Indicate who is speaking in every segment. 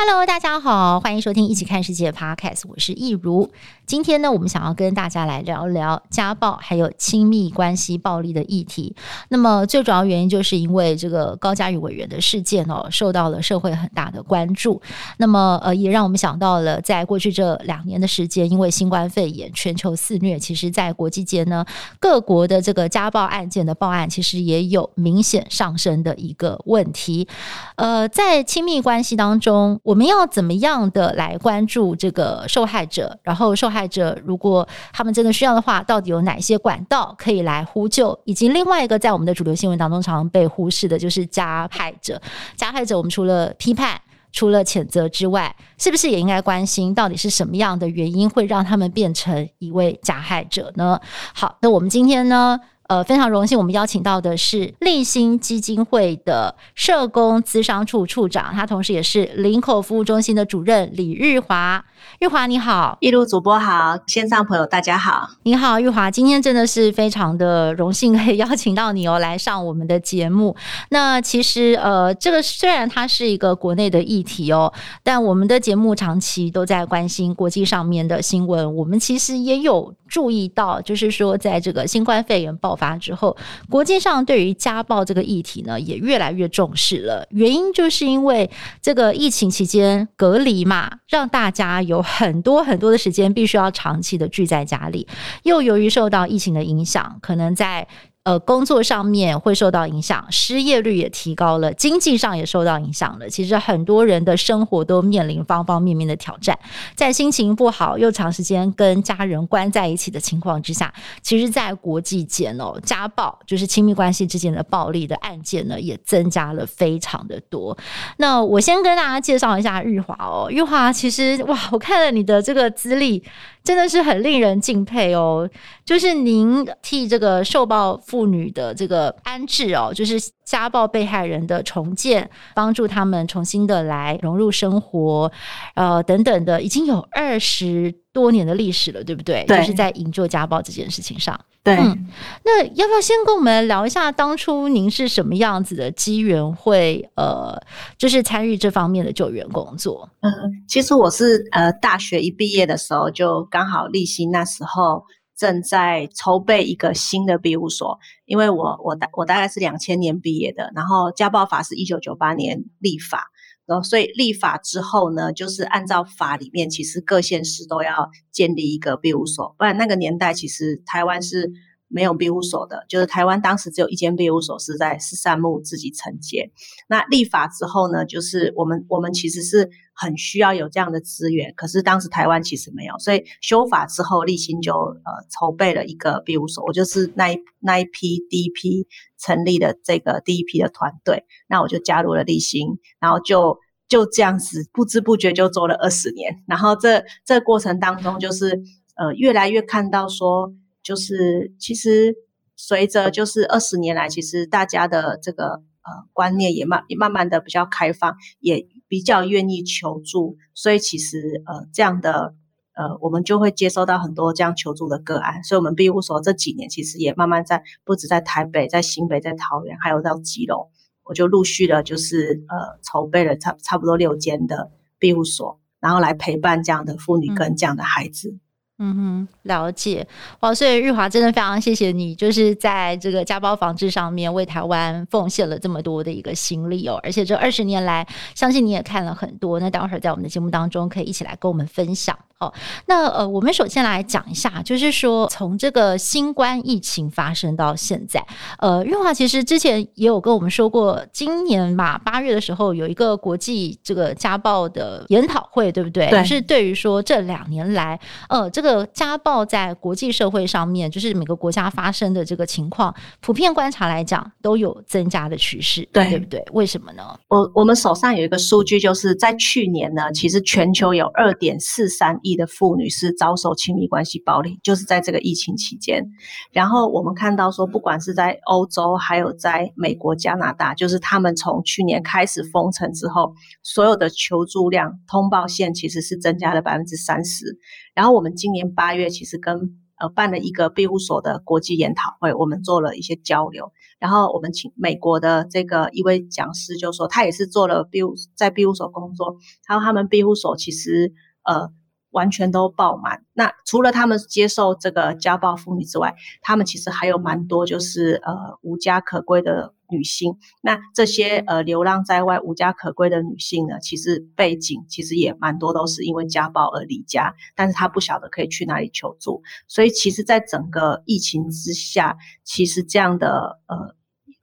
Speaker 1: Hello，大家好，欢迎收听《一起看世界》Podcast，我是易如。今天呢，我们想要跟大家来聊聊家暴还有亲密关系暴力的议题。那么最主要原因就是因为这个高嘉瑜委员的事件哦，受到了社会很大的关注。那么呃，也让我们想到了，在过去这两年的时间，因为新冠肺炎全球肆虐，其实在国际间呢，各国的这个家暴案件的报案，其实也有明显上升的一个问题。呃，在亲密关系当中，我们要怎么样的来关注这个受害者？然后受害者如果他们真的需要的话，到底有哪些管道可以来呼救？以及另外一个在我们的主流新闻当中常常被忽视的，就是加害者。加害者，我们除了批判、除了谴责之外，是不是也应该关心到底是什么样的原因会让他们变成一位加害者呢？好，那我们今天呢？呃，非常荣幸，我们邀请到的是立新基金会的社工资商处处长，他同时也是林口服务中心的主任李日华。玉华你好，
Speaker 2: 一路主播好，线上朋友大家好，
Speaker 1: 你好，玉华，今天真的是非常的荣幸可以邀请到你哦，来上我们的节目。那其实呃，这个虽然它是一个国内的议题哦，但我们的节目长期都在关心国际上面的新闻，我们其实也有。注意到，就是说，在这个新冠肺炎爆发之后，国际上对于家暴这个议题呢，也越来越重视了。原因就是因为这个疫情期间隔离嘛，让大家有很多很多的时间必须要长期的聚在家里，又由于受到疫情的影响，可能在。呃，工作上面会受到影响，失业率也提高了，经济上也受到影响了。其实很多人的生活都面临方方面面的挑战，在心情不好又长时间跟家人关在一起的情况之下，其实，在国际间哦，家暴就是亲密关系之间的暴力的案件呢，也增加了非常的多。那我先跟大家介绍一下玉华哦，玉华其实哇，我看了你的这个资历。真的是很令人敬佩哦！就是您替这个受暴妇女的这个安置哦，就是家暴被害人的重建，帮助他们重新的来融入生活，呃，等等的，已经有二十多年的历史了，对不对？
Speaker 2: 对，
Speaker 1: 就是在营救家暴这件事情上。
Speaker 2: 对，
Speaker 1: 嗯，那要不要先跟我们聊一下，当初您是什么样子的机缘会呃，就是参与这方面的救援工作？
Speaker 2: 嗯，其实我是呃大学一毕业的时候，就刚好立新那时候正在筹备一个新的庇护所，因为我我大我大概是两千年毕业的，然后家暴法是一九九八年立法。然后，所以立法之后呢，就是按照法里面，其实各县市都要建立一个庇护所，不然那个年代其实台湾是没有庇护所的，就是台湾当时只有一间庇护所是在十三木自己承接。那立法之后呢，就是我们我们其实是很需要有这样的资源，可是当时台湾其实没有，所以修法之后，立新就呃筹备了一个庇护所，我就是那一那一批第一批成立的这个第一批的团队，那我就加入了立新，然后就就这样子不知不觉就做了二十年，然后这这过程当中就是呃越来越看到说，就是其实随着就是二十年来，其实大家的这个呃观念也慢也慢慢的比较开放，也比较愿意求助，所以其实呃这样的呃我们就会接收到很多这样求助的个案，所以我们庇护所这几年其实也慢慢在不止在台北、在新北、在桃园，还有到基隆，我就陆续的就是呃筹备了差差不多六间的庇护所，然后来陪伴这样的妇女跟这样的孩子。嗯
Speaker 1: 嗯哼，了解哇！所以日华真的非常谢谢你，就是在这个家暴防治上面为台湾奉献了这么多的一个心力哦。而且这二十年来，相信你也看了很多。那待会儿在我们的节目当中，可以一起来跟我们分享。哦，那呃，我们首先来讲一下，就是说从这个新冠疫情发生到现在，呃，日华其实之前也有跟我们说过，今年嘛八月的时候有一个国际这个家暴的研讨会，对不对？
Speaker 2: 对。
Speaker 1: 是对于说这两年来，呃，这个。个家暴在国际社会上面，就是每个国家发生的这个情况，普遍观察来讲都有增加的趋势，对，对不对？为什么呢？
Speaker 2: 我我们手上有一个数据，就是在去年呢，其实全球有二点四三亿的妇女是遭受亲密关系暴力，就是在这个疫情期间。然后我们看到说，不管是在欧洲，还有在美国、加拿大，就是他们从去年开始封城之后，所有的求助量、通报线其实是增加了百分之三十。然后我们今年八月其实跟呃办了一个庇护所的国际研讨会，我们做了一些交流。然后我们请美国的这个一位讲师就说，他也是做了庇护在庇护所工作，然后他们庇护所其实呃。完全都爆满。那除了他们接受这个家暴妇女之外，他们其实还有蛮多就是呃无家可归的女性。那这些呃流浪在外无家可归的女性呢，其实背景其实也蛮多都是因为家暴而离家，但是她不晓得可以去哪里求助。所以其实，在整个疫情之下，其实这样的呃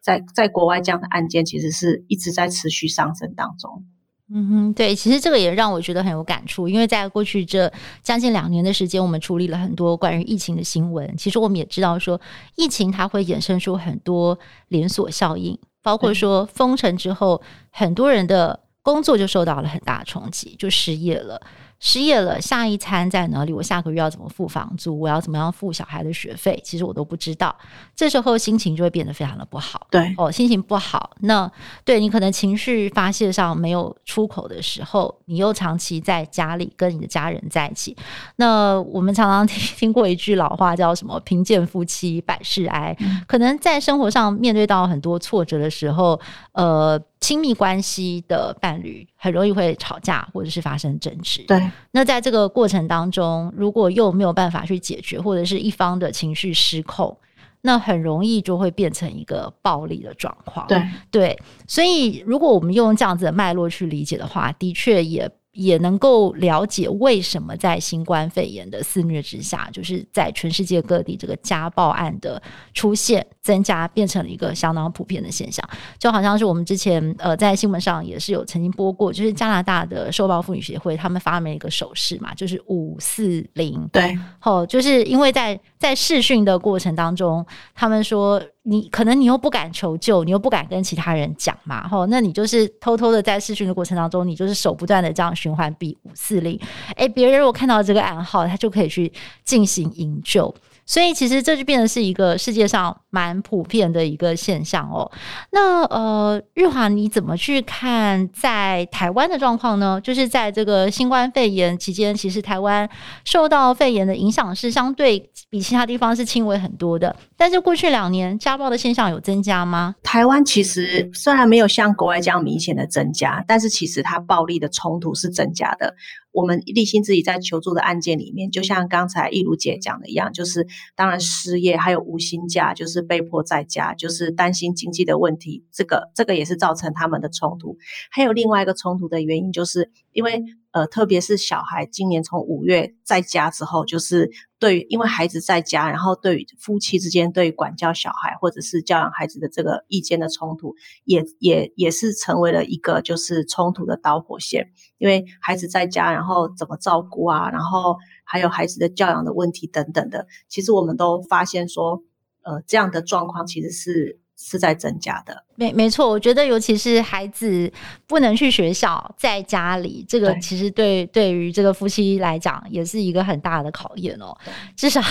Speaker 2: 在在国外这样的案件，其实是一直在持续上升当中。
Speaker 1: 嗯哼，对，其实这个也让我觉得很有感触，因为在过去这将近两年的时间，我们处理了很多关于疫情的新闻。其实我们也知道说，疫情它会衍生出很多连锁效应，包括说封城之后，很多人的工作就受到了很大的冲击，就失业了。失业了，下一餐在哪里？我下个月要怎么付房租？我要怎么样付小孩的学费？其实我都不知道。这时候心情就会变得非常的不好。
Speaker 2: 对
Speaker 1: 哦，心情不好，那对你可能情绪发泄上没有出口的时候，你又长期在家里跟你的家人在一起。那我们常常听 听过一句老话，叫什么“贫贱夫妻百事哀”。嗯。可能在生活上面对到很多挫折的时候，呃。亲密关系的伴侣很容易会吵架，或者是发生争执。
Speaker 2: 对，
Speaker 1: 那在这个过程当中，如果又没有办法去解决，或者是一方的情绪失控，那很容易就会变成一个暴力的状况。
Speaker 2: 对
Speaker 1: 对，所以如果我们用这样子的脉络去理解的话，的确也。也能够了解为什么在新冠肺炎的肆虐之下，就是在全世界各地这个家暴案的出现增加，变成了一个相当普遍的现象。就好像是我们之前呃在新闻上也是有曾经播过，就是加拿大的受暴妇女协会他们发明了一个手势嘛，就是五四零。
Speaker 2: 对，
Speaker 1: 后就是因为在在试训的过程当中，他们说。你可能你又不敢求救，你又不敢跟其他人讲嘛，吼，那你就是偷偷的在试训的过程当中，你就是手不断的这样循环比五四零，诶，别人如果看到这个暗号，他就可以去进行营救。所以其实这就变成是一个世界上蛮普遍的一个现象哦。那呃，日华你怎么去看在台湾的状况呢？就是在这个新冠肺炎期间，其实台湾受到肺炎的影响是相对比其他地方是轻微很多的。但是过去两年家暴的现象有增加吗？
Speaker 2: 台湾其实虽然没有像国外这样明显的增加，但是其实它暴力的冲突是增加的。我们立新自己在求助的案件里面，就像刚才一如姐讲的一样，就是当然失业，还有无薪假，就是被迫在家，就是担心经济的问题，这个这个也是造成他们的冲突。还有另外一个冲突的原因，就是因为。呃，特别是小孩，今年从五月在家之后，就是对于因为孩子在家，然后对于夫妻之间对于管教小孩或者是教养孩子的这个意见的冲突，也也也是成为了一个就是冲突的导火线。因为孩子在家，然后怎么照顾啊，然后还有孩子的教养的问题等等的，其实我们都发现说，呃，这样的状况其实是是在增加的。
Speaker 1: 没没错，我觉得尤其是孩子不能去学校，在家里，这个其实对对于这个夫妻来讲也是一个很大的考验哦。至少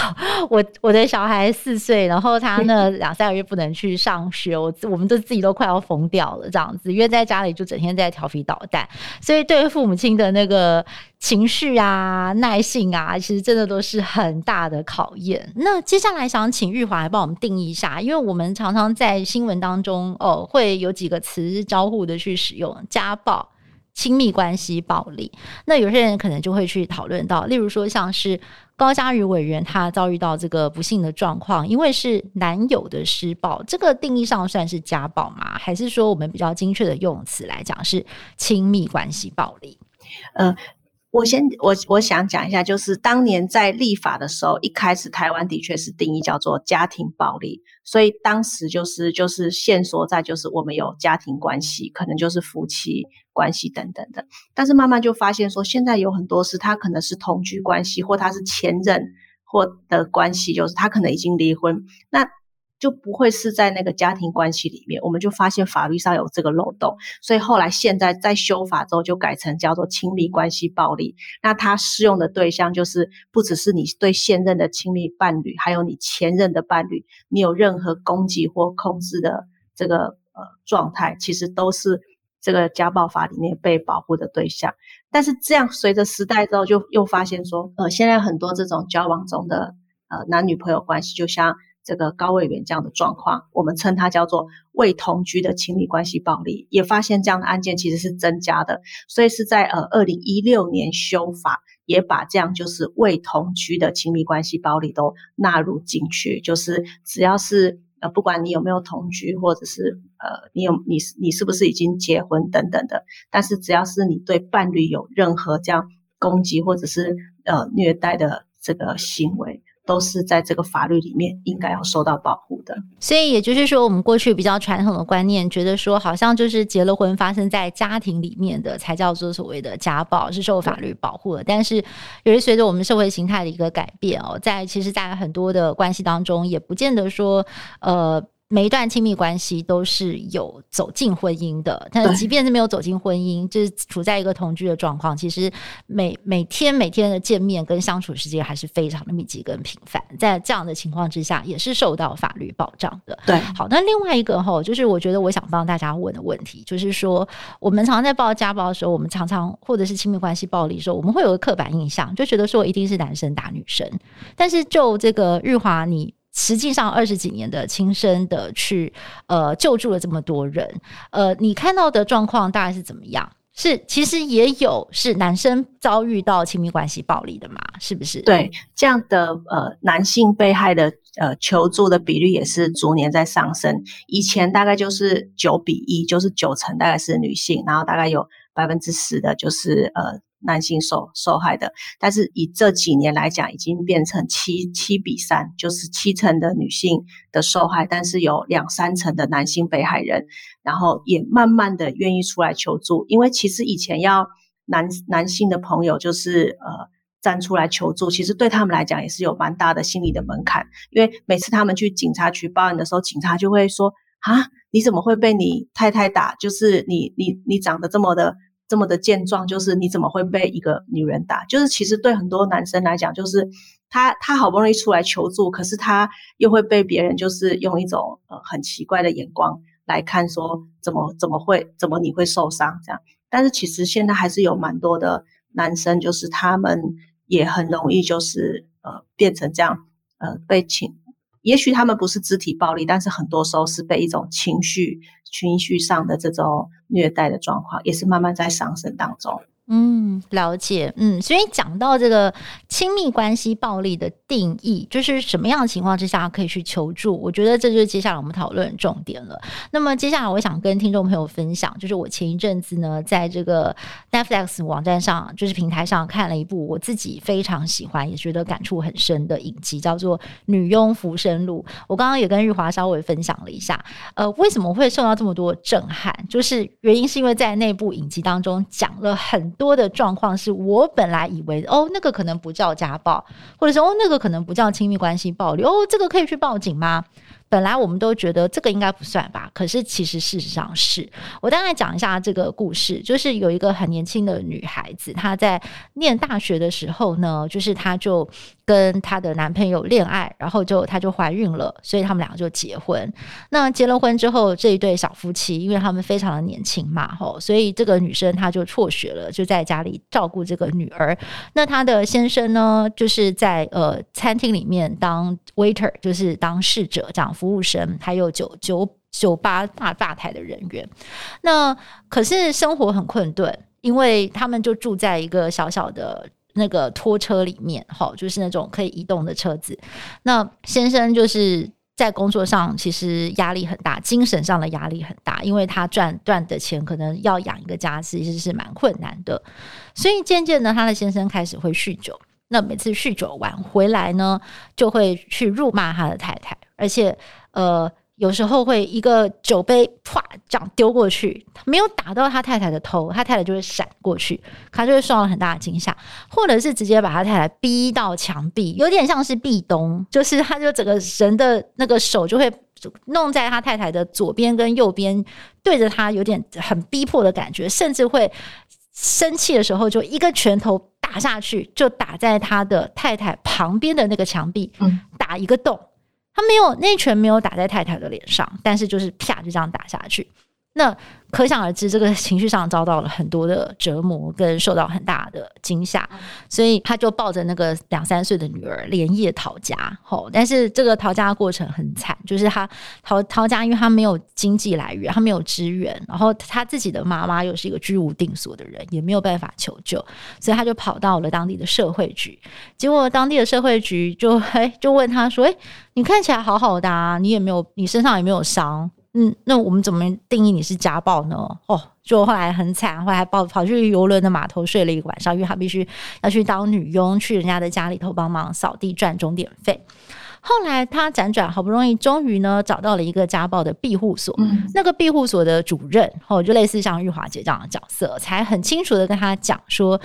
Speaker 1: 我我的小孩四岁，然后他那两三个月不能去上学，我我们都自己都快要疯掉了这样子，因为在家里就整天在调皮捣蛋，所以对父母亲的那个情绪啊、耐性啊，其实真的都是很大的考验。那接下来想请玉华来帮我们定义一下，因为我们常常在新闻当中哦。会有几个词交互的去使用，家暴、亲密关系暴力。那有些人可能就会去讨论到，例如说像是高嘉瑜委员他遭遇到这个不幸的状况，因为是男友的施暴，这个定义上算是家暴吗？还是说我们比较精确的用词来讲是亲密关系暴力？
Speaker 2: 呃。我先我我想讲一下，就是当年在立法的时候，一开始台湾的确是定义叫做家庭暴力，所以当时就是就是限缩在就是我们有家庭关系，可能就是夫妻关系等等的。但是慢慢就发现说，现在有很多是他可能是同居关系，或他是前任或的关系，就是他可能已经离婚。那就不会是在那个家庭关系里面，我们就发现法律上有这个漏洞，所以后来现在在修法之后就改成叫做亲密关系暴力。那它适用的对象就是不只是你对现任的亲密伴侣，还有你前任的伴侣，你有任何攻击或控制的这个呃状态，其实都是这个家暴法里面被保护的对象。但是这样随着时代之后，就又发现说，呃，现在很多这种交往中的呃男女朋友关系，就像。这个高位员这样的状况，我们称它叫做未同居的亲密关系暴力，也发现这样的案件其实是增加的，所以是在呃二零一六年修法，也把这样就是未同居的亲密关系暴力都纳入进去，就是只要是呃不管你有没有同居，或者是呃你有你你是不是已经结婚等等的，但是只要是你对伴侣有任何这样攻击或者是呃虐待的这个行为。都是在这个法律里面应该要受到保护的，
Speaker 1: 所以也就是说，我们过去比较传统的观念，觉得说好像就是结了婚发生在家庭里面的才叫做所谓的家暴，是受法律保护的。但是，也是随着我们社会形态的一个改变哦，在其实，在很多的关系当中，也不见得说呃。每一段亲密关系都是有走进婚姻的，但即便是没有走进婚姻，就是处在一个同居的状况，其实每每天每天的见面跟相处时间还是非常的密集跟频繁，在这样的情况之下，也是受到法律保障的。
Speaker 2: 对，
Speaker 1: 好，那另外一个哈，就是我觉得我想帮大家问的问题，就是说我们常常在报家暴的时候，我们常常或者是亲密关系暴力的时候，我们会有个刻板印象，就觉得说一定是男生打女生，但是就这个日华你。实际上二十几年的亲身的去呃救助了这么多人，呃，你看到的状况大概是怎么样？是其实也有是男生遭遇到亲密关系暴力的嘛？是不是？
Speaker 2: 对，这样的呃男性被害的呃求助的比率也是逐年在上升。以前大概就是九比一，就是九成大概是女性，然后大概有百分之十的就是呃。男性受受害的，但是以这几年来讲，已经变成七七比三，就是七成的女性的受害，但是有两三成的男性被害人，然后也慢慢的愿意出来求助，因为其实以前要男男性的朋友就是呃站出来求助，其实对他们来讲也是有蛮大的心理的门槛，因为每次他们去警察局报案的时候，警察就会说啊，你怎么会被你太太打？就是你你你长得这么的。这么的健壮，就是你怎么会被一个女人打？就是其实对很多男生来讲，就是他他好不容易出来求助，可是他又会被别人就是用一种呃很奇怪的眼光来看，说怎么怎么会怎么你会受伤这样？但是其实现在还是有蛮多的男生，就是他们也很容易就是呃变成这样呃被情。也许他们不是肢体暴力，但是很多时候是被一种情绪、情绪上的这种虐待的状况，也是慢慢在上升当中。
Speaker 1: 嗯，了解。嗯，所以讲到这个亲密关系暴力的定义，就是什么样的情况之下可以去求助？我觉得这就是接下来我们讨论重点了。那么接下来我想跟听众朋友分享，就是我前一阵子呢，在这个 Netflix 网站上，就是平台上看了一部我自己非常喜欢，也觉得感触很深的影集，叫做《女佣浮生录》。我刚刚也跟日华稍微分享了一下，呃，为什么会受到这么多震撼？就是原因是因为在那部影集当中讲了很。多的状况是我本来以为哦，那个可能不叫家暴，或者说哦，那个可能不叫亲密关系暴力哦，这个可以去报警吗？本来我们都觉得这个应该不算吧，可是其实事实上是。我大概讲一下这个故事，就是有一个很年轻的女孩子，她在念大学的时候呢，就是她就跟她的男朋友恋爱，然后就她就怀孕了，所以他们两个就结婚。那结了婚之后，这一对小夫妻，因为他们非常的年轻嘛，吼，所以这个女生她就辍学了，就在家里照顾这个女儿。那她的先生呢，就是在呃餐厅里面当 waiter，就是当侍者这样。服务生，还有酒酒酒吧大吧台的人员，那可是生活很困顿，因为他们就住在一个小小的那个拖车里面，哈，就是那种可以移动的车子。那先生就是在工作上其实压力很大，精神上的压力很大，因为他赚赚的钱可能要养一个家，其实是蛮困难的。所以渐渐的，他的先生开始会酗酒。那每次酗酒完回来呢，就会去辱骂他的太太，而且呃，有时候会一个酒杯啪这样丢过去，没有打到他太太的头，他太太就会闪过去，他就会受到很大的惊吓，或者是直接把他太太逼到墙壁，有点像是壁咚，就是他就整个人的那个手就会弄在他太太的左边跟右边，对着他有点很逼迫的感觉，甚至会生气的时候就一个拳头。打下去就打在他的太太旁边的那个墙壁，打一个洞。他没有那拳没有打在太太的脸上，但是就是啪就这样打下去。那可想而知，这个情绪上遭到了很多的折磨，跟受到很大的惊吓，所以他就抱着那个两三岁的女儿连夜逃家。吼，但是这个逃家的过程很惨，就是他逃逃家，因为他没有经济来源，他没有支援，然后他自己的妈妈又是一个居无定所的人，也没有办法求救，所以他就跑到了当地的社会局。结果当地的社会局就哎就问他说：“哎，你看起来好好的啊，你也没有，你身上也没有伤。”嗯，那我们怎么定义你是家暴呢？哦，就后来很惨，后来还跑跑去游轮的码头睡了一个晚上，因为他必须要去当女佣，去人家的家里头帮忙扫地赚钟点费。后来他辗转，好不容易终于呢找到了一个家暴的庇护所，嗯、那个庇护所的主任，哦，就类似像玉华姐这样的角色，才很清楚的跟他讲说。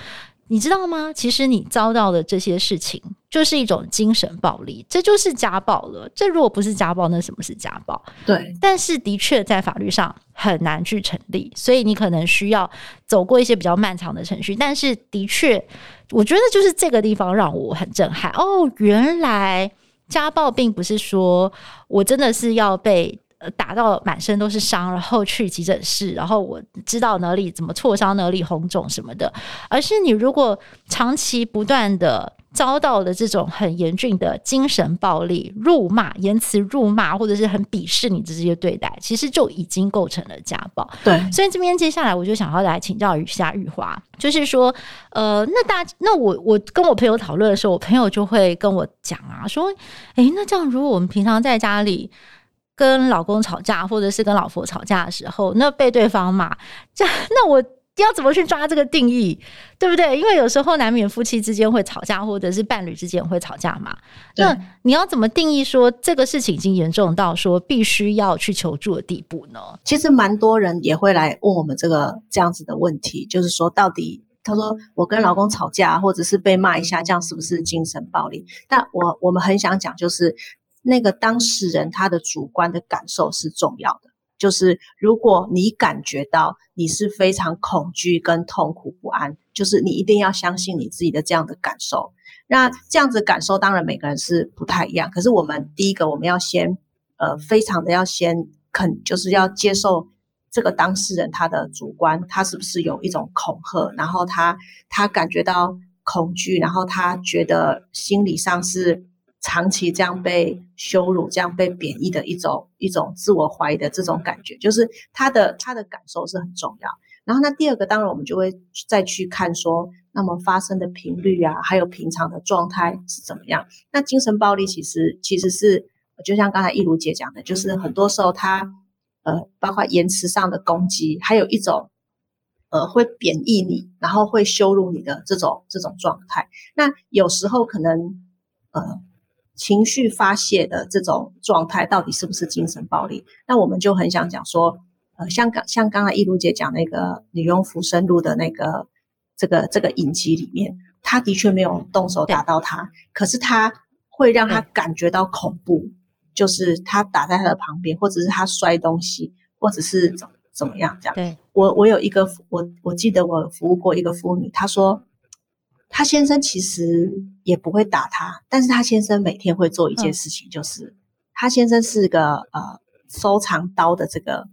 Speaker 1: 你知道吗？其实你遭到的这些事情，就是一种精神暴力，这就是家暴了。这如果不是家暴，那什么是家暴？
Speaker 2: 对。
Speaker 1: 但是的确在法律上很难去成立，所以你可能需要走过一些比较漫长的程序。但是的确，我觉得就是这个地方让我很震撼。哦，原来家暴并不是说我真的是要被。呃，打到满身都是伤，然后去急诊室，然后我知道哪里怎么挫伤，哪里红肿什么的。而是你如果长期不断的遭到的这种很严峻的精神暴力、辱骂、言辞辱骂，或者是很鄙视你的这些对待，其实就已经构成了家暴。
Speaker 2: 对，
Speaker 1: 所以这边接下来我就想要来请教一下玉华，就是说，呃，那大那我我跟我朋友讨论的时候，我朋友就会跟我讲啊，说，诶，那这样如果我们平常在家里。跟老公吵架，或者是跟老婆吵架的时候，那被对方骂，这那我要怎么去抓这个定义，对不对？因为有时候难免夫妻之间会吵架，或者是伴侣之间会吵架嘛。那你要怎么定义说这个事情已经严重到说必须要去求助的地步呢？
Speaker 2: 其实蛮多人也会来问我们这个这样子的问题，就是说到底，他说我跟老公吵架，或者是被骂一下，这样是不是精神暴力？但我我们很想讲，就是。那个当事人他的主观的感受是重要的，就是如果你感觉到你是非常恐惧跟痛苦不安，就是你一定要相信你自己的这样的感受。那这样子感受当然每个人是不太一样，可是我们第一个我们要先呃非常的要先肯，就是要接受这个当事人他的主观，他是不是有一种恐吓，然后他他感觉到恐惧，然后他觉得心理上是。长期这样被羞辱、这样被贬义的一种一种自我怀疑的这种感觉，就是他的他的感受是很重要。然后那第二个，当然我们就会再去看说，那么发生的频率啊，还有平常的状态是怎么样。那精神暴力其实其实是就像刚才一如姐讲的，就是很多时候他呃，包括言辞上的攻击，还有一种呃会贬义你，然后会羞辱你的这种这种状态。那有时候可能呃。情绪发泄的这种状态到底是不是精神暴力？那我们就很想讲说，呃，像刚像刚才益如姐讲那个《女佣浮生录》的那个这个这个影集里面，他的确没有动手打到他，可是他会让他感觉到恐怖，就是他打在他的旁边，或者是他摔东西，或者是怎怎么样这样。
Speaker 1: 对，
Speaker 2: 我我有一个我我记得我服务过一个妇女，她说。他先生其实也不会打他，但是他先生每天会做一件事情，就是、嗯、他先生是个呃收藏刀的这个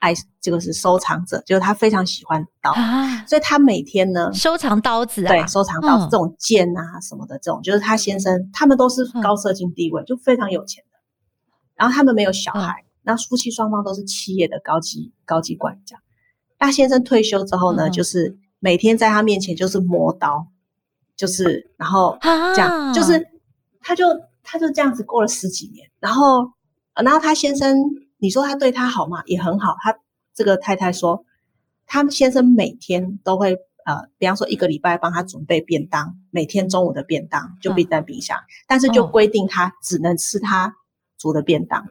Speaker 2: 爱，这个是收藏者，就是他非常喜欢刀，啊、所以他每天呢
Speaker 1: 收藏刀子啊，
Speaker 2: 对，收藏刀子、嗯、这种剑啊什么的这种，就是他先生他们都是高社经地位，嗯、就非常有钱的，然后他们没有小孩，那、嗯、夫妻双方都是企业的高级高级管家。他先生退休之后呢，嗯、就是每天在他面前就是磨刀。就是，然后这样，啊、就是，他就他就这样子过了十几年，然后然后他先生，你说他对他好吗？也很好。他这个太太说，他们先生每天都会呃，比方说一个礼拜帮他准备便当，每天中午的便当就冰在冰箱，嗯、但是就规定他只能吃他煮的便当。哦、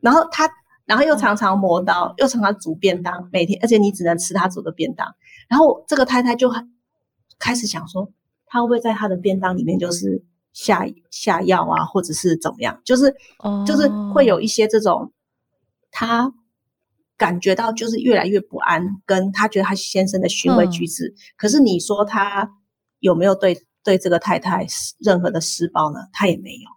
Speaker 2: 然后他，然后又常常磨刀，嗯、又常常煮便当，每天，而且你只能吃他煮的便当。然后这个太太就很开始想说，他会不会在他的便当里面就是下下药啊，或者是怎么样？就是，哦、就是会有一些这种他。感觉到就是越来越不安，跟他觉得他先生的行为举止。嗯、可是你说他有没有对对这个太太任何的施暴呢？他也没有。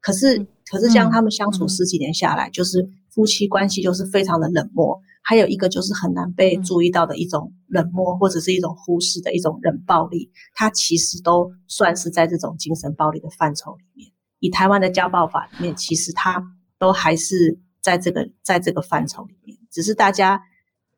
Speaker 2: 可是、嗯、可是这样他们相处十几年下来，嗯、就是夫妻关系就是非常的冷漠。还有一个就是很难被注意到的一种冷漠，嗯、或者是一种忽视的一种冷暴力。它其实都算是在这种精神暴力的范畴里面。以台湾的家暴法里面，其实它都还是在这个在这个范畴里面。只是大家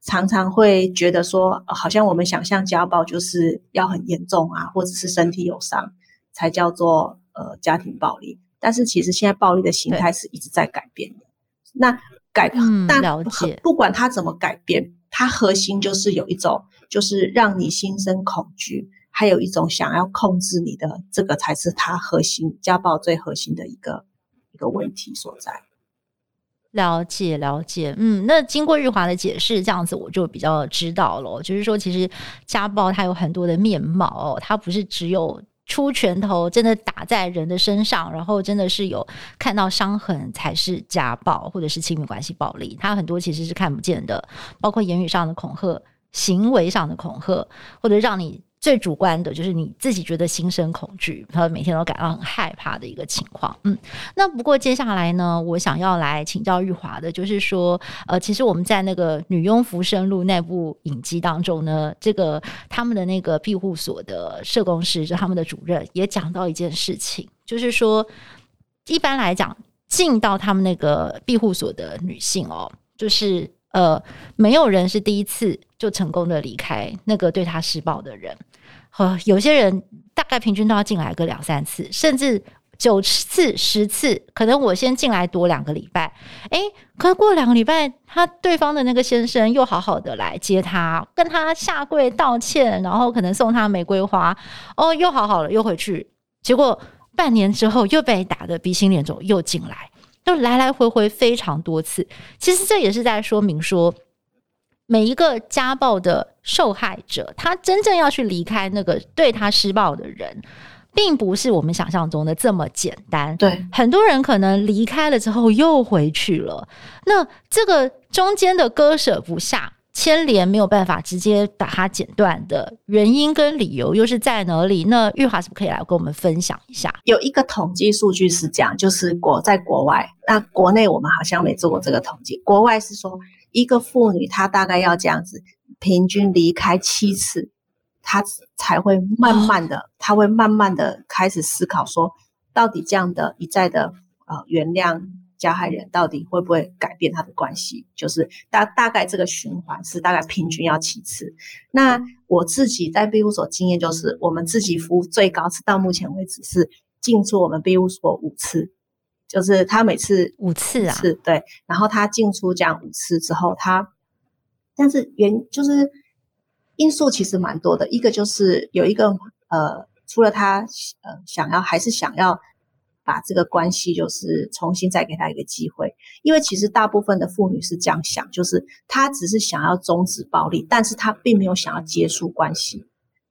Speaker 2: 常常会觉得说，好像我们想象家暴就是要很严重啊，或者是身体有伤才叫做呃家庭暴力。但是其实现在暴力的形态是一直在改变的。那改，嗯、但不管它怎么改变，它核心就是有一种，就是让你心生恐惧，还有一种想要控制你的，这个才是它核心家暴最核心的一个一个问题所在。
Speaker 1: 了解了解，嗯，那经过日华的解释，这样子我就比较知道了。就是说，其实家暴它有很多的面貌哦，它不是只有出拳头，真的打在人的身上，然后真的是有看到伤痕才是家暴，或者是亲密关系暴力。它很多其实是看不见的，包括言语上的恐吓、行为上的恐吓，或者让你。最主观的就是你自己觉得心生恐惧，然后每天都感到很害怕的一个情况。嗯，那不过接下来呢，我想要来请教玉华的，就是说，呃，其实我们在那个《女佣浮生录》那部影集当中呢，这个他们的那个庇护所的社工师，就他们的主任也讲到一件事情，就是说，一般来讲，进到他们那个庇护所的女性哦，就是。呃，没有人是第一次就成功的离开那个对他施暴的人，和有些人大概平均都要进来个两三次，甚至九次、十次。可能我先进来躲两个礼拜，诶，可是过两个礼拜，他对方的那个先生又好好的来接他，跟他下跪道歉，然后可能送他玫瑰花，哦，又好好了，又回去。结果半年之后又被打得鼻青脸肿，又进来。就来来回回非常多次，其实这也是在说明说，每一个家暴的受害者，他真正要去离开那个对他施暴的人，并不是我们想象中的这么简单。
Speaker 2: 对，
Speaker 1: 很多人可能离开了之后又回去了，那这个中间的割舍不下。牵连没有办法直接把它剪断的原因跟理由又是在哪里？那玉华是不是可以来跟我们分享一下？
Speaker 2: 有一个统计数据是这样，就是国在国外，那国内我们好像没做过这个统计。国外是说，一个妇女她大概要这样子，平均离开七次，她才会慢慢的，她会慢慢的开始思考说，到底这样的一再的呃原谅。加害人到底会不会改变他的关系？就是大大概这个循环是大概平均要七次。那我自己在庇护所经验就是，我们自己服务最高是到目前为止是进出我们庇护所五次，就是他每次
Speaker 1: 五次啊，
Speaker 2: 是对。然后他进出这样五次之后，他但是原就是因素其实蛮多的。一个就是有一个呃，除了他呃想要还是想要。把这个关系就是重新再给他一个机会，因为其实大部分的妇女是这样想，就是她只是想要终止暴力，但是她并没有想要结束关系，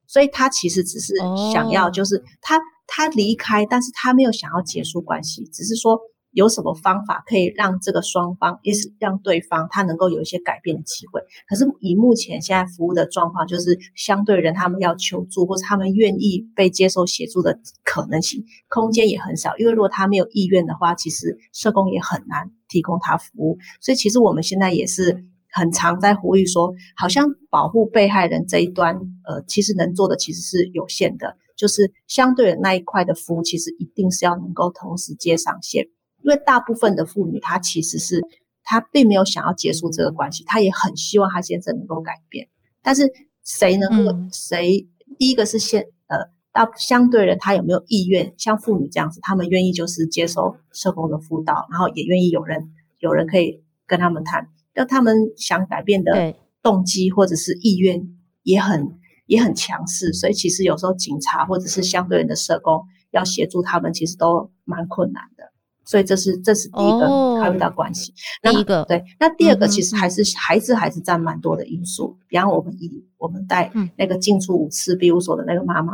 Speaker 2: 所以她其实只是想要，就是她她离开，但是她没有想要结束关系，只是说。有什么方法可以让这个双方，也是让对方他能够有一些改变的机会？可是以目前现在服务的状况，就是相对人他们要求助，或者他们愿意被接受协助的可能性空间也很少。因为如果他没有意愿的话，其实社工也很难提供他服务。所以其实我们现在也是很常在呼吁说，好像保护被害人这一端，呃，其实能做的其实是有限的，就是相对的那一块的服务，其实一定是要能够同时接上线。因为大部分的妇女，她其实是她并没有想要结束这个关系，她也很希望她先生能够改变。但是谁能够、嗯、谁第一个是先呃，大相对人他有没有意愿像妇女这样子，他们愿意就是接受社工的辅导，然后也愿意有人有人可以跟他们谈，要他们想改变的动机或者是意愿也很也很强势，所以其实有时候警察或者是相对人的社工要协助他们，其实都蛮困难的。所以这是这是第一个考虑到关系。
Speaker 1: 第一个
Speaker 2: 对，那第二个其实还是孩子还是占蛮多的因素。比方我们以我们带那个进出五次庇护所的那个妈妈，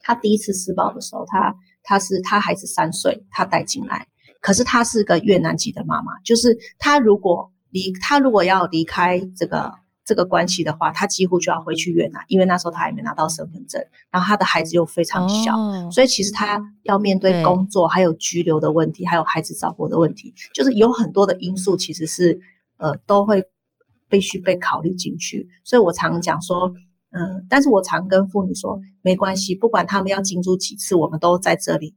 Speaker 2: 她第一次施暴的时候，她她是她孩子三岁，她带进来，可是她是个越南籍的妈妈，就是她如果离她如果要离开这个。这个关系的话，他几乎就要回去越南，因为那时候他还没拿到身份证，然后他的孩子又非常小，哦、所以其实他要面对工作，还有居留的问题，还有孩子照顾的问题，就是有很多的因素，其实是呃都会必须被考虑进去。所以我常讲说，嗯、呃，但是我常跟妇女说，没关系，不管他们要进驻几次，我们都在这里。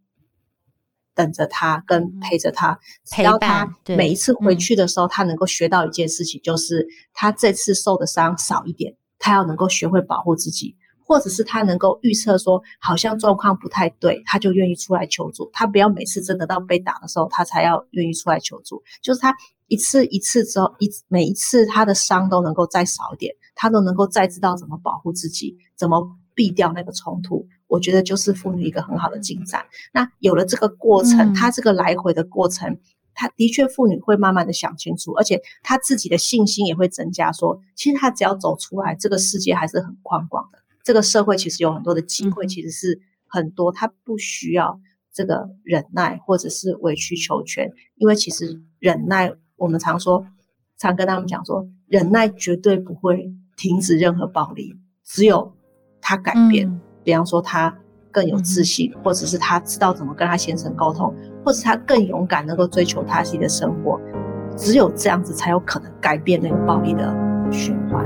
Speaker 2: 等着他，跟陪着他，只要他每一次回去的时候，他能够学到一件事情，就是他这次受的伤少一点，他要能够学会保护自己，或者是他能够预测说，好像状况不太对，他就愿意出来求助。他不要每次真的到被打的时候，他才要愿意出来求助。就是他一次一次之后，一每一次他的伤都能够再少一点，他都能够再知道怎么保护自己，怎么避掉那个冲突。我觉得就是妇女一个很好的进展。那有了这个过程，她这个来回的过程，她的确妇女会慢慢的想清楚，而且她自己的信心也会增加。说，其实她只要走出来，这个世界还是很宽广的。这个社会其实有很多的机会，其实是很多。她不需要这个忍耐或者是委曲求全，因为其实忍耐，我们常说，常跟他们讲说，忍耐绝对不会停止任何暴力，只有他改变。比方说，他更有自信，或者是他知道怎么跟他先生沟通，或者是他更勇敢，能够追求他自己的生活。只有这样子，才有可能改变那个暴力的循环。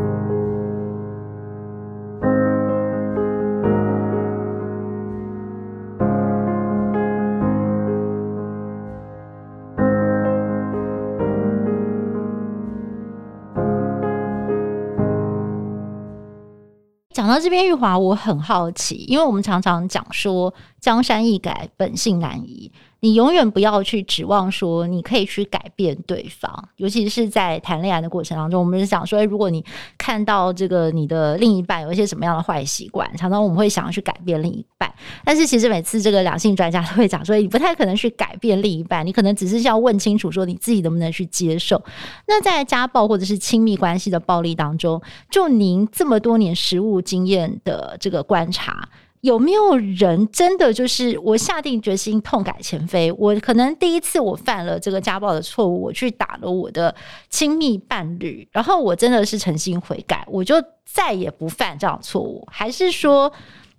Speaker 1: 然后这边，玉华，我很好奇，因为我们常常讲说“江山易改，本性难移”。你永远不要去指望说你可以去改变对方，尤其是在谈恋爱的过程当中，我们是想说，如果你看到这个你的另一半有一些什么样的坏习惯，常常我们会想要去改变另一半。但是其实每次这个两性专家都会讲说，你不太可能去改变另一半，你可能只是要问清楚说你自己能不能去接受。那在家暴或者是亲密关系的暴力当中，就您这么多年实务经验的这个观察。有没有人真的就是我下定决心痛改前非？我可能第一次我犯了这个家暴的错误，我去打了我的亲密伴侣，然后我真的是诚心悔改，我就再也不犯这样错误。还是说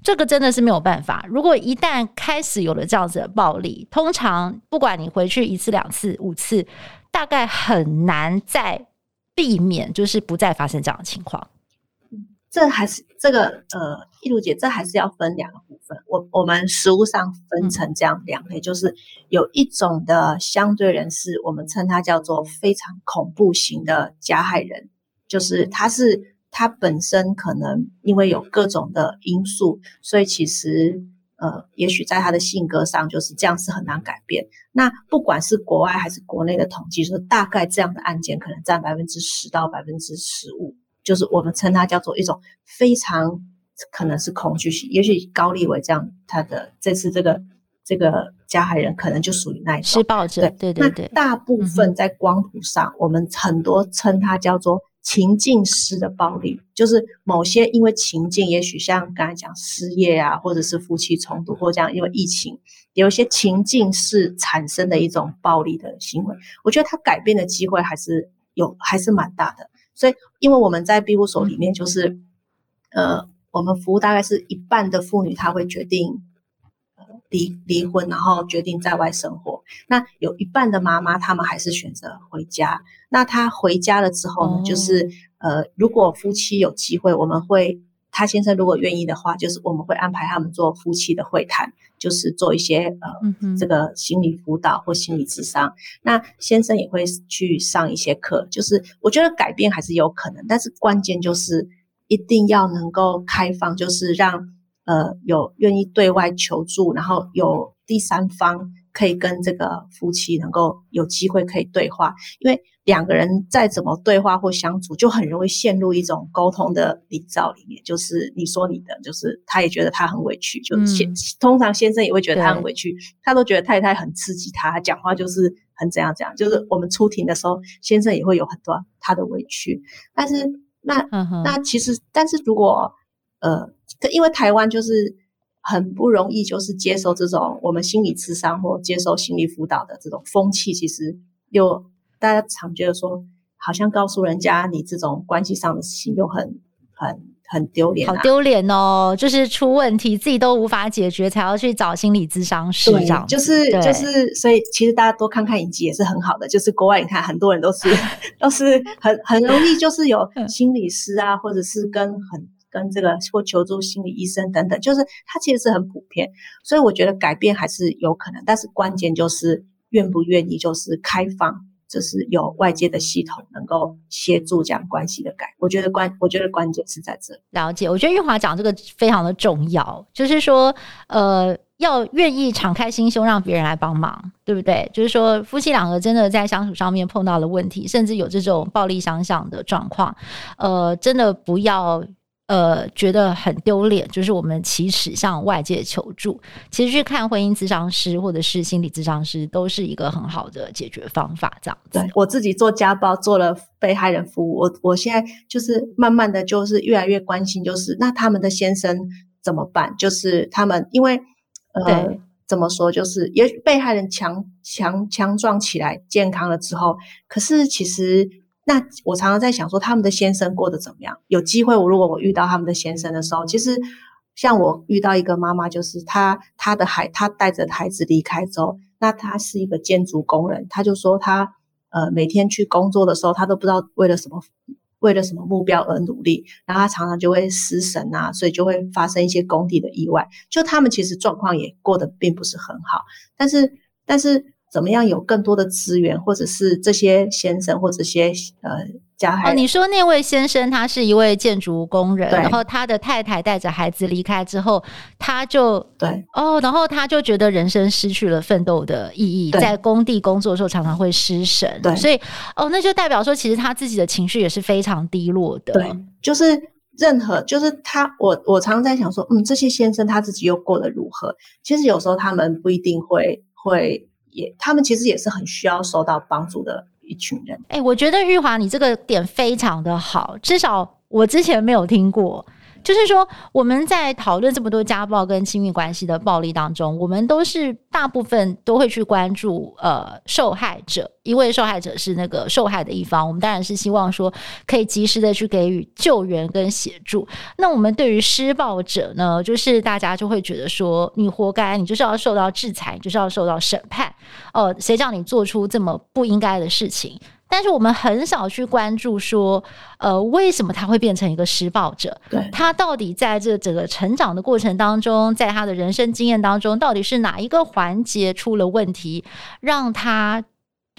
Speaker 1: 这个真的是没有办法？如果一旦开始有了这样子的暴力，通常不管你回去一次、两次、五次，大概很难再避免，就是不再发生这样的情况。
Speaker 2: 这还是这个呃，易如姐，这还是要分两个部分。我我们实物上分成这样两类，就是有一种的相对人士，我们称他叫做非常恐怖型的加害人，就是他是他本身可能因为有各种的因素，所以其实呃，也许在他的性格上就是这样，是很难改变。那不管是国外还是国内的统计，说大概这样的案件可能占百分之十到百分之十五。就是我们称它叫做一种非常可能是恐惧型，也许高立伟这样，他的这次这个这个加害人可能就属于那一种
Speaker 1: 施暴者。对对对，
Speaker 2: 大部分在光谱上，嗯、我们很多称它叫做情境式的暴力，就是某些因为情境，也许像刚才讲失业啊，或者是夫妻冲突，或这样因为疫情，有一些情境式产生的一种暴力的行为，我觉得他改变的机会还是有，还是蛮大的。所以，因为我们在庇护所里面，就是，呃，我们服务大概是一半的妇女，她会决定，呃，离离婚，然后决定在外生活。那有一半的妈妈，她们还是选择回家。那她回家了之后呢，就是，呃，如果夫妻有机会，我们会。他先生如果愿意的话，就是我们会安排他们做夫妻的会谈，就是做一些呃、嗯、哼这个心理辅导或心理咨商。那先生也会去上一些课，就是我觉得改变还是有可能，但是关键就是一定要能够开放，就是让呃有愿意对外求助，然后有第三方可以跟这个夫妻能够有机会可以对话，因为两个人再怎么对话或相处，就很容易陷入一种沟通的泥沼里面。就是你说你的，就是他也觉得他很委屈，就先、嗯、通常先生也会觉得他很委屈，他都觉得太太很刺激他，讲话就是很怎样怎样。就是我们出庭的时候，先生也会有很多他的委屈。但是那、嗯、那其实，但是如果呃，因为台湾就是。很不容易，就是接受这种我们心理咨商或接受心理辅导的这种风气。其实又大家常觉得说，好像告诉人家你这种关系上的事情，又很很很丢脸，啊，
Speaker 1: 好丢脸哦！就是出问题自己都无法解决，才要去找心理咨商师，这样
Speaker 2: 就是就是，所以其实大家多看看影集也是很好的。就是国外你看，很多人都是 都是很很容易，就是有心理师啊，或者是跟很。跟这个或求助心理医生等等，就是它其实是很普遍，所以我觉得改变还是有可能，但是关键就是愿不愿意，就是开放，就是有外界的系统能够协助这样关系的改。我觉得关，我觉得关键是在这。
Speaker 1: 了解，我觉得玉华讲这个非常的重要，就是说，呃，要愿意敞开心胸，让别人来帮忙，对不对？就是说，夫妻两个真的在相处上面碰到了问题，甚至有这种暴力相向的状况，呃，真的不要。呃，觉得很丢脸，就是我们启齿向外界求助。其实去看婚姻咨商师或者是心理咨商师，都是一个很好的解决方法。这样子，
Speaker 2: 对，我自己做家暴，做了被害人服务，我我现在就是慢慢的就是越来越关心，就是那他们的先生怎么办？就是他们因为呃，怎么说？就是也被害人强强强壮起来，健康了之后，可是其实。那我常常在想说，他们的先生过得怎么样？有机会，我如果我遇到他们的先生的时候，其实像我遇到一个妈妈，就是她她的孩，她带着孩子离开之后，那她是一个建筑工人，她就说她呃每天去工作的时候，她都不知道为了什么为了什么目标而努力，然后她常常就会失神啊，所以就会发生一些工地的意外。就他们其实状况也过得并不是很好，但是但是。怎么样有更多的资源，或者是这些先生或者这些呃加害？哦，
Speaker 1: 你说那位先生他是一位建筑工人，然后他的太太带着孩子离开之后，他就
Speaker 2: 对
Speaker 1: 哦，然后他就觉得人生失去了奋斗的意义，在工地工作的时候常常会失神，对，所以哦，那就代表说其实他自己的情绪也是非常低落的。
Speaker 2: 对，就是任何就是他，我我常常在想说，嗯，这些先生他自己又过得如何？其实有时候他们不一定会会。也，他们其实也是很需要受到帮助的一群人。
Speaker 1: 哎、我觉得玉华，你这个点非常的好，至少我之前没有听过。就是说，我们在讨论这么多家暴跟亲密关系的暴力当中，我们都是大部分都会去关注呃受害者，因为受害者是那个受害的一方，我们当然是希望说可以及时的去给予救援跟协助。那我们对于施暴者呢，就是大家就会觉得说，你活该，你就是要受到制裁，你就是要受到审判。哦、呃，谁叫你做出这么不应该的事情？但是我们很少去关注说，呃，为什么他会变成一个施暴者？
Speaker 2: 对，
Speaker 1: 他到底在这整个成长的过程当中，在他的人生经验当中，到底是哪一个环节出了问题，让他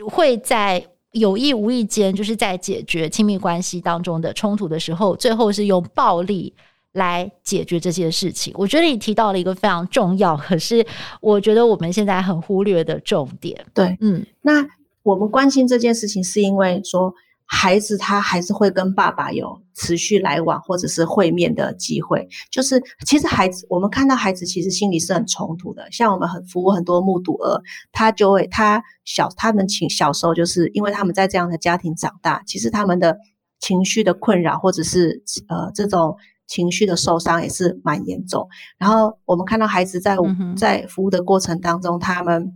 Speaker 1: 会在有意无意间，就是在解决亲密关系当中的冲突的时候，最后是用暴力来解决这些事情？我觉得你提到了一个非常重要，可是我觉得我们现在很忽略的重点。
Speaker 2: 对，嗯，那。我们关心这件事情，是因为说孩子他还是会跟爸爸有持续来往或者是会面的机会。就是其实孩子，我们看到孩子其实心里是很冲突的。像我们很服务很多目睹儿，他就会他小他们情小时候就是因为他们在这样的家庭长大，其实他们的情绪的困扰或者是呃这种情绪的受伤也是蛮严重。然后我们看到孩子在在服务的过程当中，他们。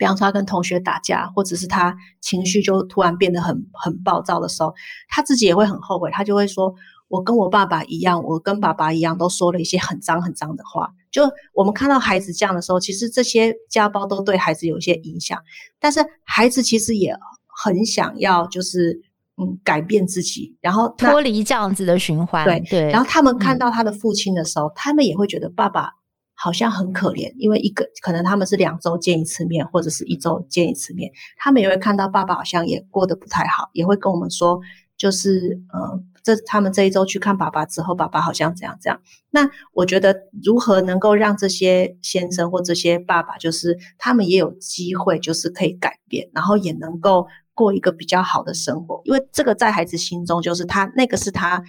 Speaker 2: 比方说他跟同学打架，或者是他情绪就突然变得很很暴躁的时候，他自己也会很后悔，他就会说：“我跟我爸爸一样，我跟爸爸一样，都说了一些很脏很脏的话。”就我们看到孩子这样的时候，其实这些家暴都对孩子有一些影响，但是孩子其实也很想要，就是嗯改变自己，然后
Speaker 1: 脱离这样子的循环。对对，
Speaker 2: 然后他们看到他的父亲的时候，嗯、他们也会觉得爸爸。好像很可怜，因为一个可能他们是两周见一次面，或者是一周见一次面，他们也会看到爸爸好像也过得不太好，也会跟我们说，就是呃这他们这一周去看爸爸之后，爸爸好像怎样怎样。那我觉得如何能够让这些先生或这些爸爸，就是他们也有机会，就是可以改变，然后也能够过一个比较好的生活，因为这个在孩子心中就是他那个是他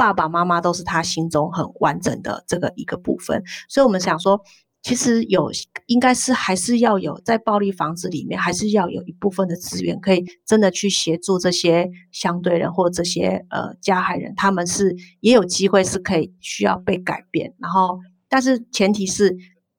Speaker 2: 爸爸妈妈都是他心中很完整的这个一个部分，所以我们想说。其实有，应该是还是要有在暴力房子里面，还是要有一部分的资源，可以真的去协助这些相对人或这些呃加害人，他们是也有机会是可以需要被改变。然后，但是前提是，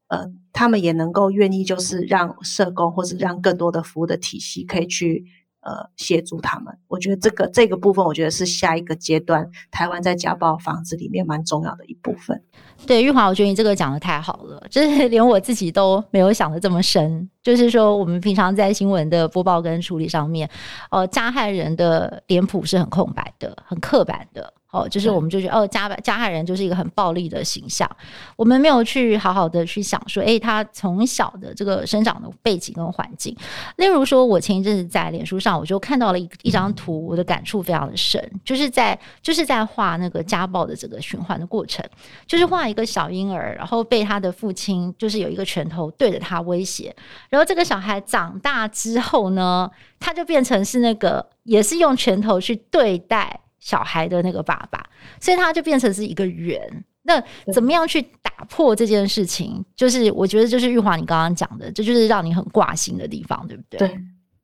Speaker 2: 呃，他们也能够愿意，就是让社工或者让更多的服务的体系可以去。呃，协助他们，我觉得这个这个部分，我觉得是下一个阶段台湾在家暴防治里面蛮重要的一部分。
Speaker 1: 对，玉华，我觉得你这个讲的太好了，就是 连我自己都没有想的这么深。就是说，我们平常在新闻的播报跟处理上面，呃，加害人的脸谱是很空白的，很刻板的。哦，就是我们就觉得哦，加加害人就是一个很暴力的形象，我们没有去好好的去想说，诶，他从小的这个生长的背景跟环境。例如说，我前一阵子在脸书上，我就看到了一一张图，我的感触非常的深，就是在就是在画那个家暴的这个循环的过程，就是画一个小婴儿，然后被他的父亲就是有一个拳头对着他威胁，然后这个小孩长大之后呢，他就变成是那个也是用拳头去对待。小孩的那个爸爸，所以他就变成是一个圆。那怎么样去打破这件事情？就是我觉得，就是玉华你刚刚讲的，这就是让你很挂心的地方，对不对？
Speaker 2: 对。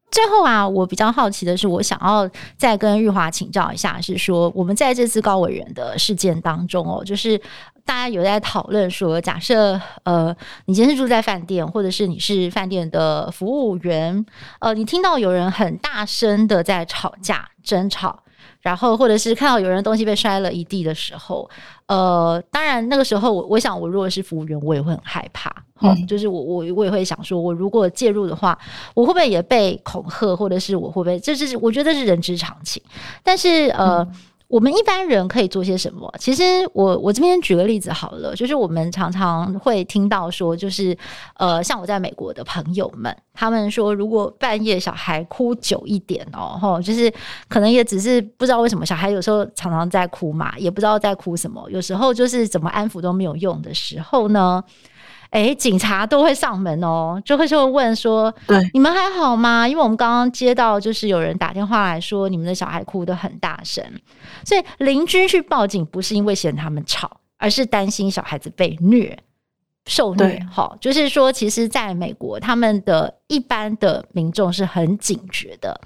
Speaker 1: 最后啊，我比较好奇的是，我想要再跟玉华请教一下，是说我们在这次高委员的事件当中哦，就是大家有在讨论说，假设呃，你今天是住在饭店，或者是你是饭店的服务员，呃，你听到有人很大声的在吵架、争吵。然后，或者是看到有人东西被摔了一地的时候，呃，当然那个时候我，我我想，我如果是服务员，我也会很害怕。好、嗯，就是我我我也会想说，我如果介入的话，我会不会也被恐吓，或者是我会不会？这是我觉得是人之常情。但是，呃。嗯我们一般人可以做些什么？其实我我这边举个例子好了，就是我们常常会听到说，就是呃，像我在美国的朋友们，他们说，如果半夜小孩哭久一点哦，吼，就是可能也只是不知道为什么小孩有时候常常在哭嘛，也不知道在哭什么，有时候就是怎么安抚都没有用的时候呢。哎，警察都会上门哦，就会就会问说：“对，你们还好吗？”因为我们刚刚接到就是有人打电话来说，你们的小孩哭得很大声，所以邻居去报警不是因为嫌他们吵，而是担心小孩子被虐。受虐，哈，就是说，其实在美国，他们的一般的民众是很警觉的。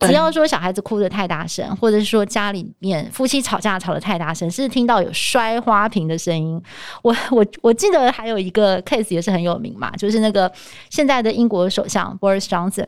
Speaker 1: 只要说小孩子哭得太大声，或者是说家里面夫妻吵架吵得太大声，甚至听到有摔花瓶的声音。我我我记得还有一个 case 也是很有名嘛，就是那个现在的英国首相 Boris Johnson。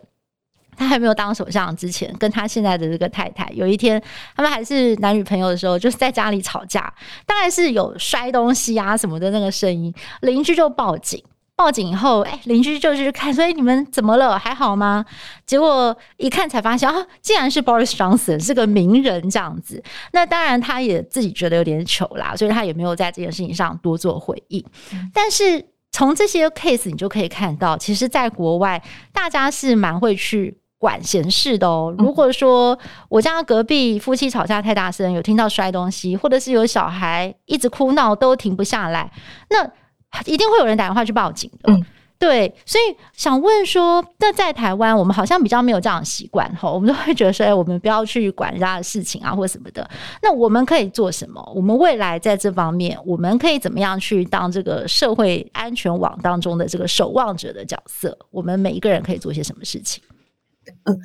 Speaker 1: 他还没有当首相之前，跟他现在的这个太太，有一天他们还是男女朋友的时候，就是在家里吵架，大概是有摔东西啊什么的那个声音，邻居就报警，报警以后，哎，邻居就去看，所以你们怎么了？还好吗？结果一看才发现啊，竟然是 Boris Johnson 是个名人这样子。那当然他也自己觉得有点糗啦，所以他也没有在这件事情上多做回应。但是从这些 case 你就可以看到，其实，在国外大家是蛮会去。管闲事的哦。如果说我家隔壁夫妻吵架太大声，有听到摔东西，或者是有小孩一直哭闹都停不下来，那一定会有人打电话去报警的。嗯，对。所以想问说，那在台湾，我们好像比较没有这样的习惯哈，我们都会觉得说，哎，我们不要去管人家的事情啊，或什么的。那我们可以做什么？我们未来在这方面，我们可以怎么样去当这个社会安全网当中的这个守望者的角色？我们每一个人可以做些什么事情？
Speaker 2: 嗯，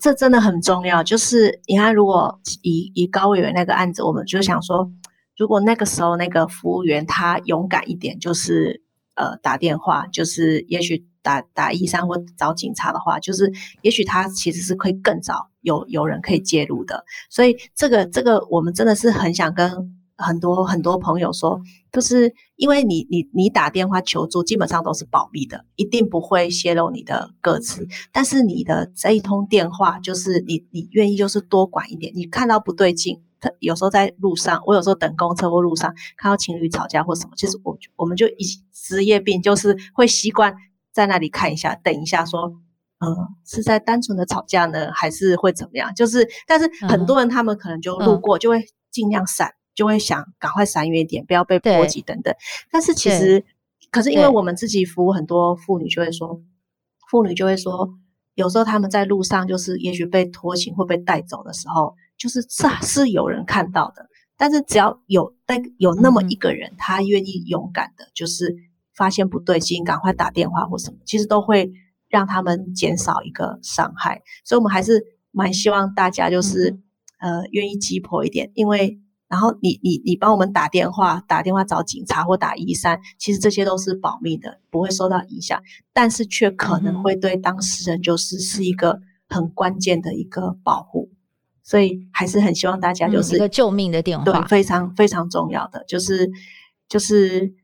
Speaker 2: 这真的很重要。就是你看，如果以以高委员那个案子，我们就想说，如果那个时候那个服务员他勇敢一点，就是呃打电话，就是也许打打医生或找警察的话，就是也许他其实是可以更早有有人可以介入的。所以这个这个，我们真的是很想跟。很多很多朋友说，就是因为你你你打电话求助，基本上都是保密的，一定不会泄露你的个资。但是你的这一通电话，就是你你愿意就是多管一点。你看到不对劲，他有时候在路上，我有时候等公车或路上看到情侣吵架或什么，其实我我们就一职业病，就是会习惯在那里看一下，等一下说。呃，是在单纯的吵架呢，还是会怎么样？就是，但是很多人他们可能就路过，就会尽量闪，嗯、就会想赶快闪远一点，不要被波及等等。但是其实，可是因为我们自己服务很多妇女，就会说，妇女就会说，有时候他们在路上，就是也许被拖行或被带走的时候，就是是是有人看到的。但是只要有带有那么一个人，他愿意勇敢的，就是发现不对劲，赶快打电话或什么，其实都会让他们减少一个伤害。所以，我们还是蛮希望大家就是呃愿意鸡婆一点，因为然后你你你帮我们打电话，打电话找警察或打一三，其实这些都是保密的，不会受到影响，但是却可能会对当事人就是是一个很关键的一个保护。所以还是很希望大家就是、嗯、一个
Speaker 1: 救命的电话，
Speaker 2: 对，非常非常重要的，就是就是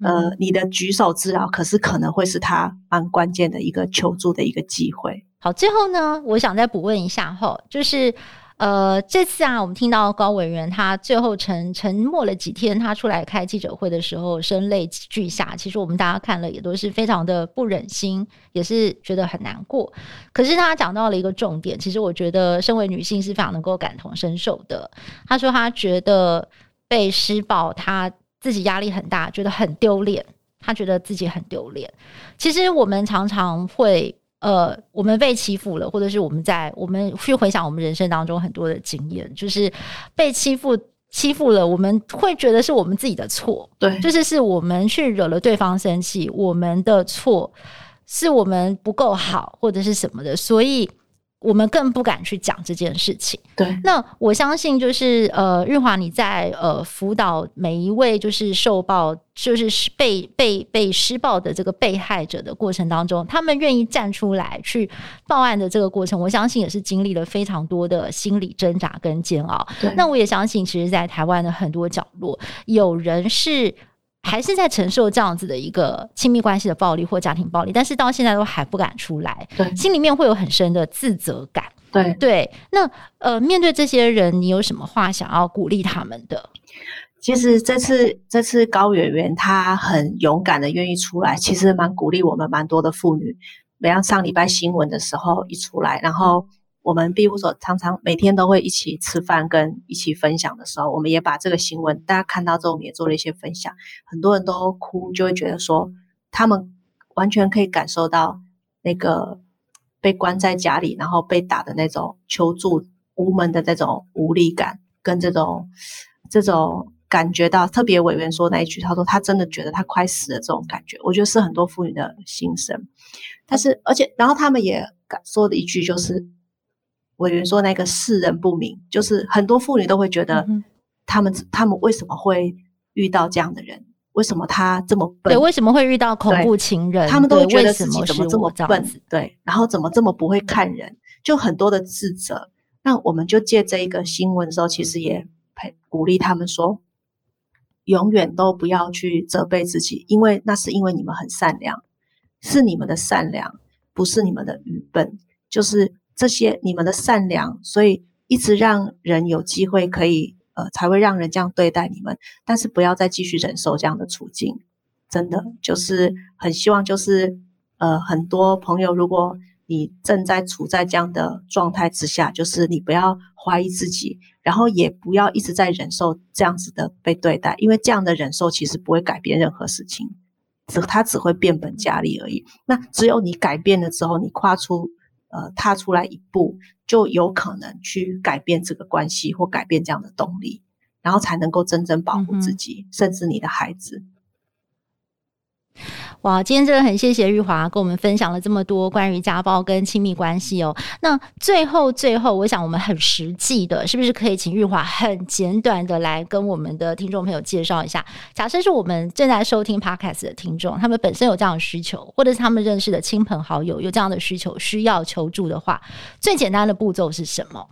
Speaker 2: 呃，你的举手之劳，可是可能会是他蛮关键的一个求助的一个机会。
Speaker 1: 好，最后呢，我想再补问一下哈，就是。呃，这次啊，我们听到高委员他最后沉沉默了几天，他出来开记者会的时候，声泪俱下。其实我们大家看了也都是非常的不忍心，也是觉得很难过。可是他讲到了一个重点，其实我觉得身为女性是非常能够感同身受的。他说他觉得被施暴，他自己压力很大，觉得很丢脸，他觉得自己很丢脸。其实我们常常会。呃，我们被欺负了，或者是我们在我们去回想我们人生当中很多的经验，就是被欺负欺负了，我们会觉得是我们自己的错，
Speaker 2: 对，
Speaker 1: 就是是我们去惹了对方生气，我们的错，是我们不够好或者是什么的，所以。我们更不敢去讲这件事情。
Speaker 2: 对，
Speaker 1: 那我相信就是呃，日华你在呃辅导每一位就是受暴，就是被被被施暴的这个被害者的过程当中，他们愿意站出来去报案的这个过程，我相信也是经历了非常多的心理挣扎跟煎熬。
Speaker 2: 对，
Speaker 1: 那我也相信，其实，在台湾的很多角落，有人是。还是在承受这样子的一个亲密关系的暴力或家庭暴力，但是到现在都还不敢出来，
Speaker 2: 对，
Speaker 1: 心里面会有很深的自责感，
Speaker 2: 对
Speaker 1: 对。那呃，面对这些人，你有什么话想要鼓励他们的？
Speaker 2: 其实这次这次高圆圆她很勇敢的愿意出来，其实蛮鼓励我们蛮多的妇女。每当上礼拜新闻的时候一出来，然后。我们庇护所常常每天都会一起吃饭，跟一起分享的时候，我们也把这个新闻大家看到之后，我们也做了一些分享。很多人都哭，就会觉得说，他们完全可以感受到那个被关在家里，然后被打的那种求助无门的那种无力感，跟这种这种感觉到特别委员说那一句，他说他真的觉得他快死了这种感觉，我觉得是很多妇女的心声。但是，而且，然后他们也敢说的一句就是。委员说：“那个世人不明，就是很多妇女都会觉得，他们、嗯、他们为什么会遇到这样的人？为什么他这么笨？
Speaker 1: 对，为什么会遇到恐怖情人？
Speaker 2: 他们都会觉得自己怎么这么笨？
Speaker 1: 对，
Speaker 2: 对，然后怎么这么不会看人？就很多的自责。那我们就借这一个新闻的时候，其实也陪鼓励他们说，永远都不要去责备自己，因为那是因为你们很善良，是你们的善良，不是你们的愚笨，就是。”这些你们的善良，所以一直让人有机会可以呃，才会让人这样对待你们。但是不要再继续忍受这样的处境，真的就是很希望，就是呃，很多朋友，如果你正在处在这样的状态之下，就是你不要怀疑自己，然后也不要一直在忍受这样子的被对待，因为这样的忍受其实不会改变任何事情，只它只会变本加厉而已。那只有你改变了之后，你跨出。呃，踏出来一步，就有可能去改变这个关系，或改变这样的动力，然后才能够真正保护自己，嗯、甚至你的孩子。
Speaker 1: 哇，今天真的很谢谢玉华跟我们分享了这么多关于家暴跟亲密关系哦。那最后最后，我想我们很实际的，是不是可以请玉华很简短的来跟我们的听众朋友介绍一下？假设是我们正在收听 Podcast 的听众，他们本身有这样的需求，或者是他们认识的亲朋好友有这样的需求，需要求助的话，最简单的步骤是什么？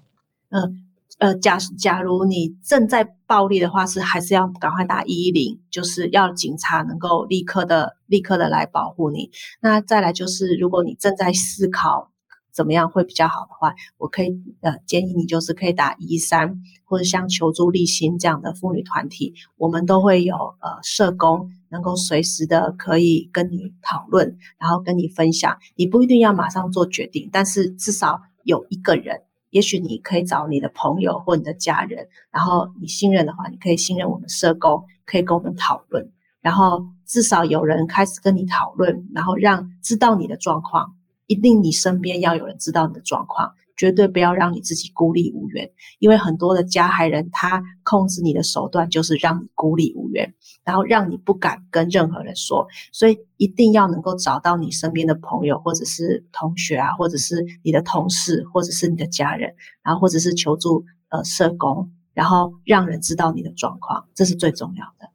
Speaker 2: 嗯。呃，假假如你正在暴力的话，是还是要赶快打一一零，就是要警察能够立刻的、立刻的来保护你。那再来就是，如果你正在思考怎么样会比较好的话，我可以呃建议你就是可以打一一三，或者像求助励馨这样的妇女团体，我们都会有呃社工能够随时的可以跟你讨论，然后跟你分享。你不一定要马上做决定，但是至少有一个人，也许你可以找你的朋友或你的家人，然后你信任的话，你可以信任我们社工，可以跟我们讨论，然后至少有人开始跟你讨论，然后让知道你的状况。一定，你身边要有人知道你的状况，绝对不要让你自己孤立无援。因为很多的加害人，他控制你的手段就是让你孤立无援，然后让你不敢跟任何人说。所以一定要能够找到你身边的朋友，或者是同学啊，或者是你的同事，或者是你的家人，然后或者是求助呃社工，然后让人知道你的状况，这是最重要的。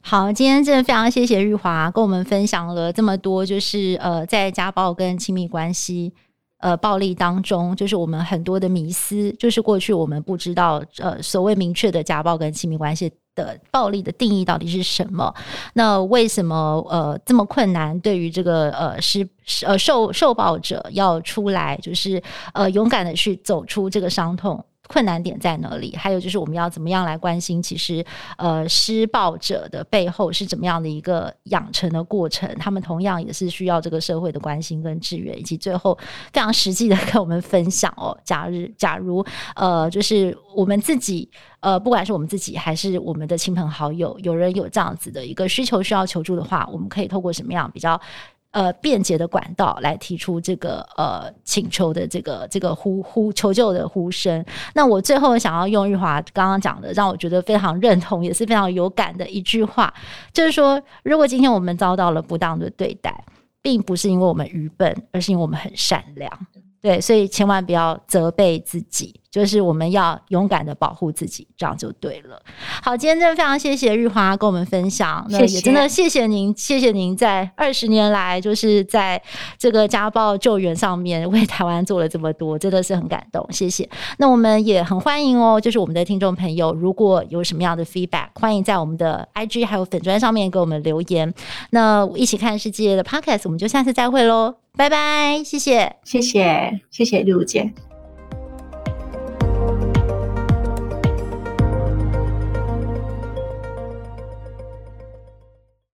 Speaker 1: 好，今天真的非常谢谢玉华跟我们分享了这么多，就是呃，在家暴跟亲密关系呃暴力当中，就是我们很多的迷思，就是过去我们不知道呃所谓明确的家暴跟亲密关系的暴力的定义到底是什么？那为什么呃这么困难？对于这个呃是呃受受暴者要出来，就是呃勇敢的去走出这个伤痛。困难点在哪里？还有就是我们要怎么样来关心？其实，呃，施暴者的背后是怎么样的一个养成的过程？他们同样也是需要这个社会的关心跟支援，以及最后非常实际的跟我们分享哦。假日，假如呃，就是我们自己，呃，不管是我们自己还是我们的亲朋好友，有人有这样子的一个需求需要求助的话，我们可以透过什么样比较？呃，便捷的管道来提出这个呃请求的这个这个呼呼求救的呼声。那我最后想要用玉华刚刚讲的，让我觉得非常认同，也是非常有感的一句话，就是说，如果今天我们遭到了不当的对待，并不是因为我们愚笨，而是因为我们很善良。对，所以千万不要责备自己。就是我们要勇敢的保护自己，这样就对了。好，今天真的非常谢谢玉华跟我们分享，那也真的谢谢您，谢谢您在二十年来就是在这个家暴救援上面为台湾做了这么多，真的是很感动，谢谢。那我们也很欢迎哦，就是我们的听众朋友，如果有什么样的 feedback，欢迎在我们的 IG 还有粉砖上面给我们留言。那一起看世界的 Podcast，我们就下次再会喽，拜拜，谢谢，
Speaker 2: 谢谢，谢谢露露姐。